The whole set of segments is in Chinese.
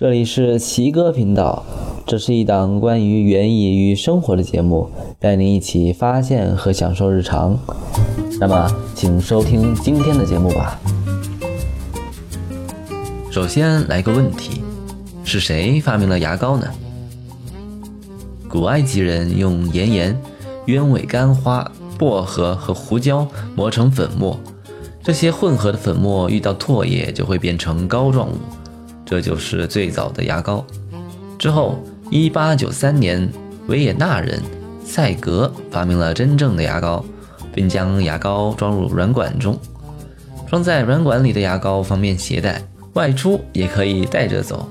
这里是奇哥频道，这是一档关于园艺与生活的节目，带您一起发现和享受日常。那么，请收听今天的节目吧。首先来个问题，是谁发明了牙膏呢？古埃及人用岩盐、鸢尾干花、薄荷和胡椒磨成粉末，这些混合的粉末遇到唾液就会变成膏状物。这就是最早的牙膏。之后，一八九三年，维也纳人赛格发明了真正的牙膏，并将牙膏装入软管中。装在软管里的牙膏方便携带，外出也可以带着走。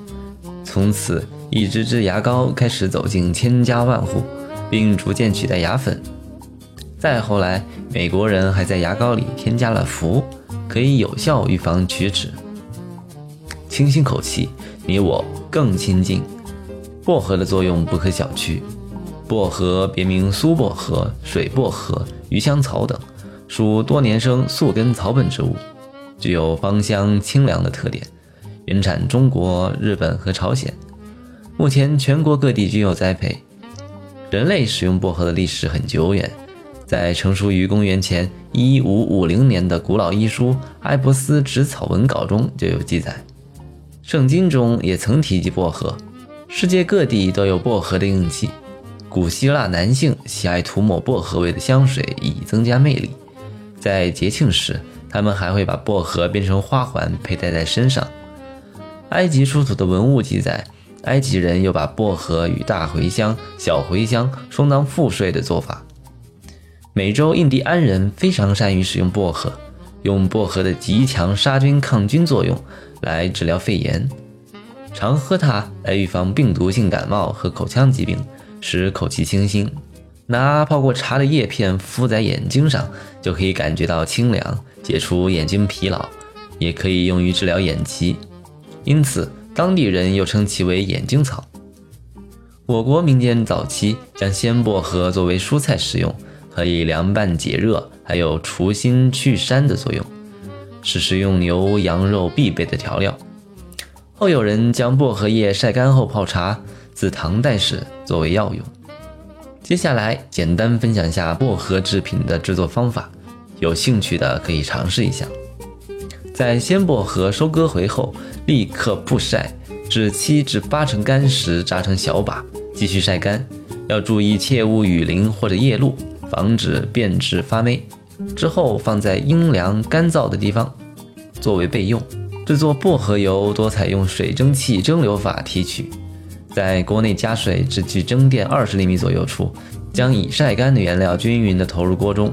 从此，一支支牙膏开始走进千家万户，并逐渐取代牙粉。再后来，美国人还在牙膏里添加了氟，可以有效预防龋齿。清新口气，你我更亲近。薄荷的作用不可小觑。薄荷别名苏薄荷、水薄荷、鱼香草等，属多年生宿根草本植物，具有芳香清凉的特点。原产中国、日本和朝鲜，目前全国各地均有栽培。人类使用薄荷的历史很久远，在成熟于公元前一五五零年的古老医书《埃博斯植草文稿》中就有记载。圣经中也曾提及薄荷，世界各地都有薄荷的印记。古希腊男性喜爱涂抹薄荷味的香水以增加魅力，在节庆时，他们还会把薄荷变成花环佩戴在身上。埃及出土的文物记载，埃及人又把薄荷与大茴香、小茴香充当赋税的做法。美洲印第安人非常善于使用薄荷，用薄荷的极强杀菌抗菌作用。来治疗肺炎，常喝它来预防病毒性感冒和口腔疾病，使口气清新。拿泡过茶的叶片敷在眼睛上，就可以感觉到清凉，解除眼睛疲劳，也可以用于治疗眼疾。因此，当地人又称其为眼睛草。我国民间早期将鲜薄荷作为蔬菜食用，可以凉拌解热，还有除腥去膻的作用。是食用牛羊肉必备的调料。后有人将薄荷叶晒干后泡茶，自唐代时作为药用。接下来简单分享下薄荷制品的制作方法，有兴趣的可以尝试一下。在鲜薄荷收割回后，立刻曝晒至七至八成干时，扎成小把，继续晒干。要注意切勿雨淋或者夜露，防止变质发霉。之后放在阴凉干燥的地方，作为备用。制作薄荷油多采用水蒸气蒸馏法提取，在锅内加水至距蒸电二十厘米左右处，将已晒干的原料均匀地投入锅中，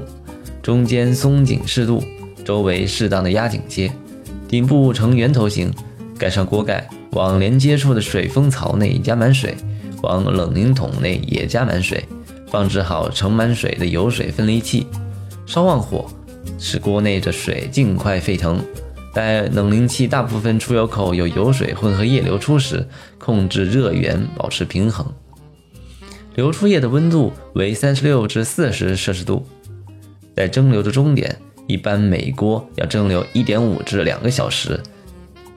中间松紧适度，周围适当的压紧些，顶部呈圆头形，盖上锅盖，往连接处的水封槽内加满水，往冷凝桶内也加满水，放置好盛满水的油水分离器。烧旺火，使锅内的水尽快沸腾。待冷凝器大部分出油口有油水混合液流出时，控制热源，保持平衡。流出液的温度为三十六至四十摄氏度。在蒸馏的终点，一般每锅要蒸馏一点五至两个小时，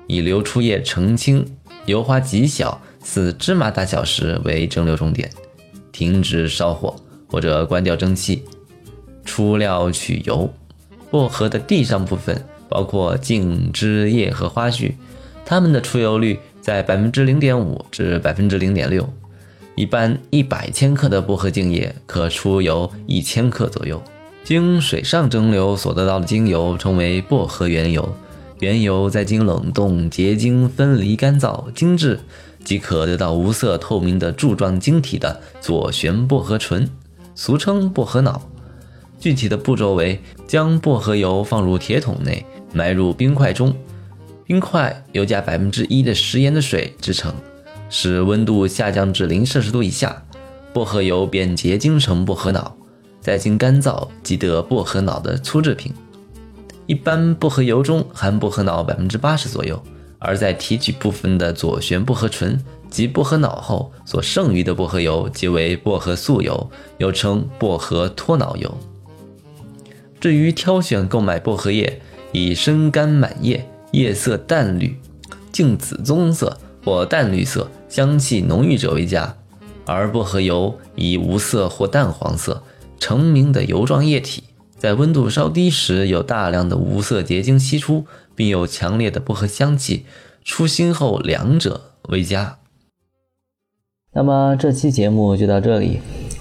以流出液澄清、油花极小，似芝麻大小时为蒸馏终点。停止烧火，或者关掉蒸汽。出料取油，薄荷的地上部分包括茎、枝叶和花序，它们的出油率在百分之零点五至百分之零点六。一般一百千克的薄荷茎叶可出油一千克左右。经水上蒸馏所得到的精油称为薄荷原油，原油再经冷冻结晶分离干燥精制，即可得到无色透明的柱状晶体的左旋薄荷醇，俗称薄荷脑。具体的步骤为：将薄荷油放入铁桶内，埋入冰块中，冰块由加百分之一的食盐的水制成，使温度下降至零摄氏度以下，薄荷油便结晶成薄荷脑，再经干燥即得薄荷脑的粗制品。一般薄荷油中含薄荷脑百分之八十左右，而在提取部分的左旋薄荷醇及薄荷脑后，所剩余的薄荷油即为薄荷素油，又称薄荷脱脑油。至于挑选购买薄荷叶，以深干满叶、叶色淡绿、净紫棕色或淡绿色、香气浓郁者为佳。而薄荷油以无色或淡黄色成名的油状液体，在温度稍低时有大量的无色结晶析出，并有强烈的薄荷香气。出新后两者为佳。那么这期节目就到这里。